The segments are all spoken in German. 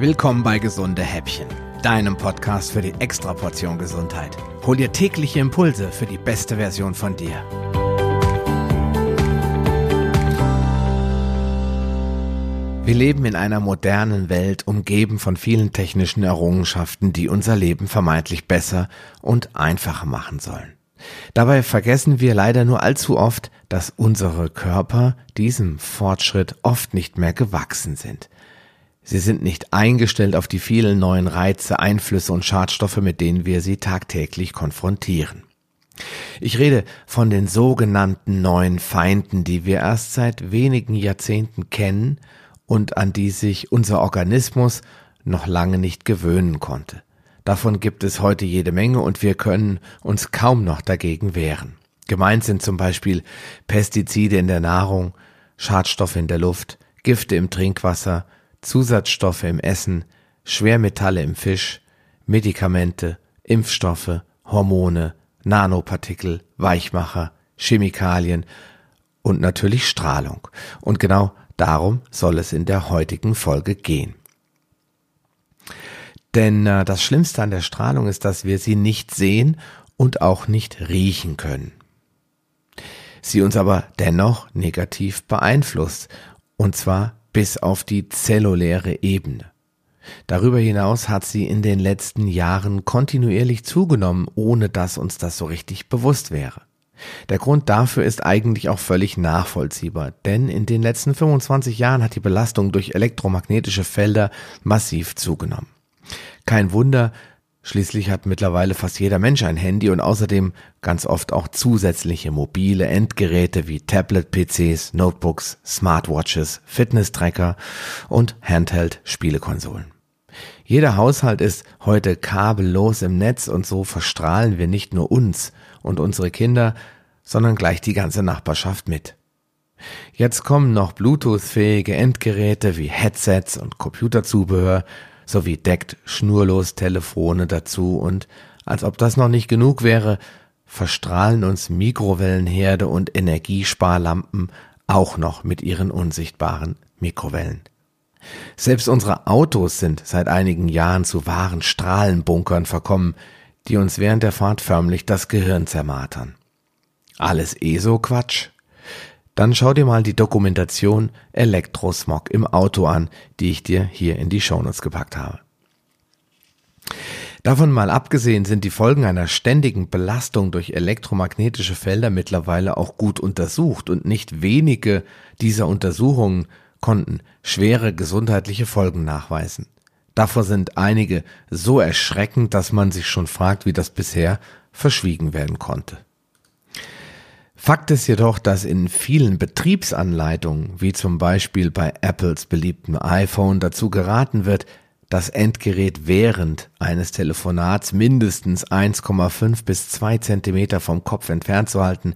Willkommen bei Gesunde Häppchen, deinem Podcast für die Extraportion Gesundheit. Hol dir tägliche Impulse für die beste Version von dir. Wir leben in einer modernen Welt, umgeben von vielen technischen Errungenschaften, die unser Leben vermeintlich besser und einfacher machen sollen. Dabei vergessen wir leider nur allzu oft, dass unsere Körper diesem Fortschritt oft nicht mehr gewachsen sind. Sie sind nicht eingestellt auf die vielen neuen Reize, Einflüsse und Schadstoffe, mit denen wir sie tagtäglich konfrontieren. Ich rede von den sogenannten neuen Feinden, die wir erst seit wenigen Jahrzehnten kennen und an die sich unser Organismus noch lange nicht gewöhnen konnte. Davon gibt es heute jede Menge und wir können uns kaum noch dagegen wehren. Gemeint sind zum Beispiel Pestizide in der Nahrung, Schadstoffe in der Luft, Gifte im Trinkwasser, Zusatzstoffe im Essen, Schwermetalle im Fisch, Medikamente, Impfstoffe, Hormone, Nanopartikel, Weichmacher, Chemikalien und natürlich Strahlung. Und genau darum soll es in der heutigen Folge gehen. Denn äh, das Schlimmste an der Strahlung ist, dass wir sie nicht sehen und auch nicht riechen können. Sie uns aber dennoch negativ beeinflusst, und zwar bis auf die zelluläre Ebene. Darüber hinaus hat sie in den letzten Jahren kontinuierlich zugenommen, ohne dass uns das so richtig bewusst wäre. Der Grund dafür ist eigentlich auch völlig nachvollziehbar, denn in den letzten 25 Jahren hat die Belastung durch elektromagnetische Felder massiv zugenommen. Kein Wunder, Schließlich hat mittlerweile fast jeder Mensch ein Handy und außerdem ganz oft auch zusätzliche mobile Endgeräte wie Tablet-PCs, Notebooks, Smartwatches, Fitness-Tracker und Handheld-Spielekonsolen. Jeder Haushalt ist heute kabellos im Netz und so verstrahlen wir nicht nur uns und unsere Kinder, sondern gleich die ganze Nachbarschaft mit. Jetzt kommen noch Bluetooth-fähige Endgeräte wie Headsets und Computerzubehör, sowie deckt schnurlos Telefone dazu und als ob das noch nicht genug wäre, verstrahlen uns Mikrowellenherde und Energiesparlampen auch noch mit ihren unsichtbaren Mikrowellen. Selbst unsere Autos sind seit einigen Jahren zu wahren Strahlenbunkern verkommen, die uns während der Fahrt förmlich das Gehirn zermartern. Alles eh so Quatsch? Dann schau dir mal die Dokumentation Elektrosmog im Auto an, die ich dir hier in die Shownotes gepackt habe. Davon mal abgesehen sind die Folgen einer ständigen Belastung durch elektromagnetische Felder mittlerweile auch gut untersucht und nicht wenige dieser Untersuchungen konnten schwere gesundheitliche Folgen nachweisen. Davor sind einige so erschreckend, dass man sich schon fragt, wie das bisher verschwiegen werden konnte. Fakt ist jedoch, dass in vielen Betriebsanleitungen, wie zum Beispiel bei Apples beliebtem iPhone, dazu geraten wird, das Endgerät während eines Telefonats mindestens 1,5 bis 2 Zentimeter vom Kopf entfernt zu halten,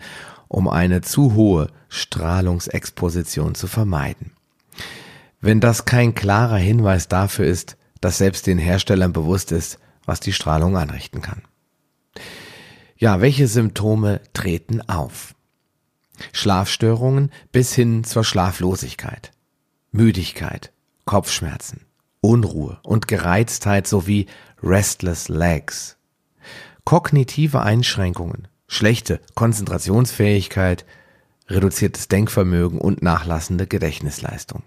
um eine zu hohe Strahlungsexposition zu vermeiden. Wenn das kein klarer Hinweis dafür ist, dass selbst den Herstellern bewusst ist, was die Strahlung anrichten kann. Ja, welche Symptome treten auf? Schlafstörungen bis hin zur Schlaflosigkeit, Müdigkeit, Kopfschmerzen, Unruhe und Gereiztheit sowie Restless Legs, kognitive Einschränkungen, schlechte Konzentrationsfähigkeit, reduziertes Denkvermögen und nachlassende Gedächtnisleistung.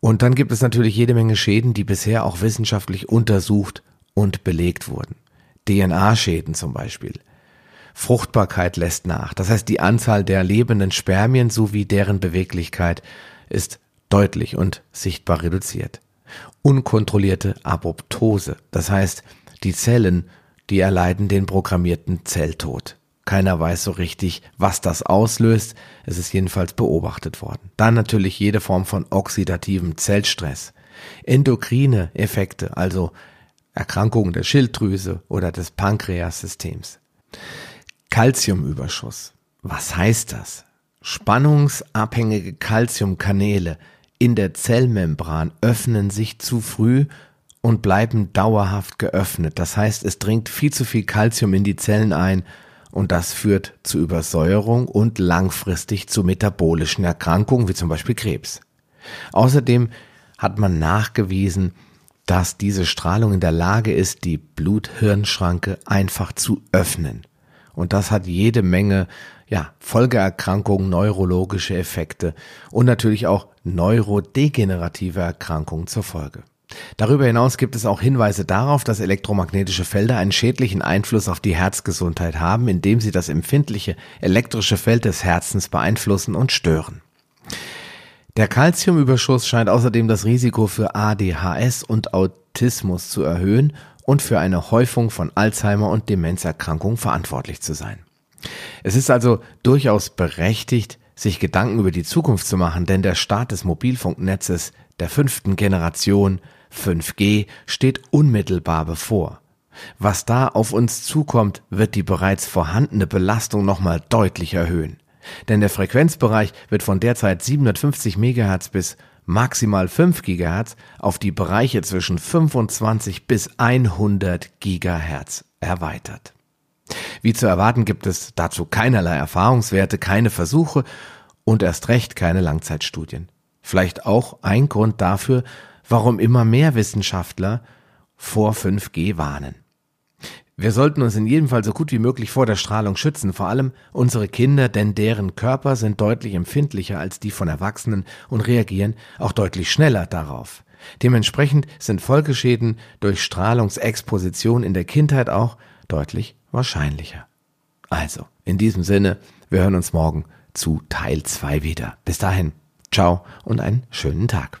Und dann gibt es natürlich jede Menge Schäden, die bisher auch wissenschaftlich untersucht und belegt wurden. DNA-Schäden zum Beispiel. Fruchtbarkeit lässt nach. Das heißt, die Anzahl der lebenden Spermien sowie deren Beweglichkeit ist deutlich und sichtbar reduziert. Unkontrollierte Apoptose. Das heißt, die Zellen, die erleiden den programmierten Zelltod. Keiner weiß so richtig, was das auslöst. Es ist jedenfalls beobachtet worden. Dann natürlich jede Form von oxidativem Zellstress. Endokrine Effekte, also Erkrankungen der Schilddrüse oder des Pankreassystems. Calciumüberschuss. Was heißt das? Spannungsabhängige Calciumkanäle in der Zellmembran öffnen sich zu früh und bleiben dauerhaft geöffnet. Das heißt, es dringt viel zu viel Calcium in die Zellen ein und das führt zu Übersäuerung und langfristig zu metabolischen Erkrankungen wie zum Beispiel Krebs. Außerdem hat man nachgewiesen, dass diese Strahlung in der Lage ist, die Blut-Hirn-Schranke einfach zu öffnen. Und das hat jede Menge ja, Folgeerkrankungen, neurologische Effekte und natürlich auch neurodegenerative Erkrankungen zur Folge. Darüber hinaus gibt es auch Hinweise darauf, dass elektromagnetische Felder einen schädlichen Einfluss auf die Herzgesundheit haben, indem sie das empfindliche elektrische Feld des Herzens beeinflussen und stören. Der Calciumüberschuss scheint außerdem das Risiko für ADHS und Autismus zu erhöhen und für eine Häufung von Alzheimer und Demenzerkrankungen verantwortlich zu sein. Es ist also durchaus berechtigt, sich Gedanken über die Zukunft zu machen, denn der Start des Mobilfunknetzes der fünften Generation 5G steht unmittelbar bevor. Was da auf uns zukommt, wird die bereits vorhandene Belastung nochmal deutlich erhöhen. Denn der Frequenzbereich wird von derzeit 750 MHz bis maximal 5 GHz auf die Bereiche zwischen 25 bis 100 GHz erweitert. Wie zu erwarten gibt es dazu keinerlei Erfahrungswerte, keine Versuche und erst recht keine Langzeitstudien. Vielleicht auch ein Grund dafür, warum immer mehr Wissenschaftler vor 5G warnen. Wir sollten uns in jedem Fall so gut wie möglich vor der Strahlung schützen, vor allem unsere Kinder, denn deren Körper sind deutlich empfindlicher als die von Erwachsenen und reagieren auch deutlich schneller darauf. Dementsprechend sind Folgeschäden durch Strahlungsexposition in der Kindheit auch deutlich wahrscheinlicher. Also, in diesem Sinne, wir hören uns morgen zu Teil 2 wieder. Bis dahin, ciao und einen schönen Tag.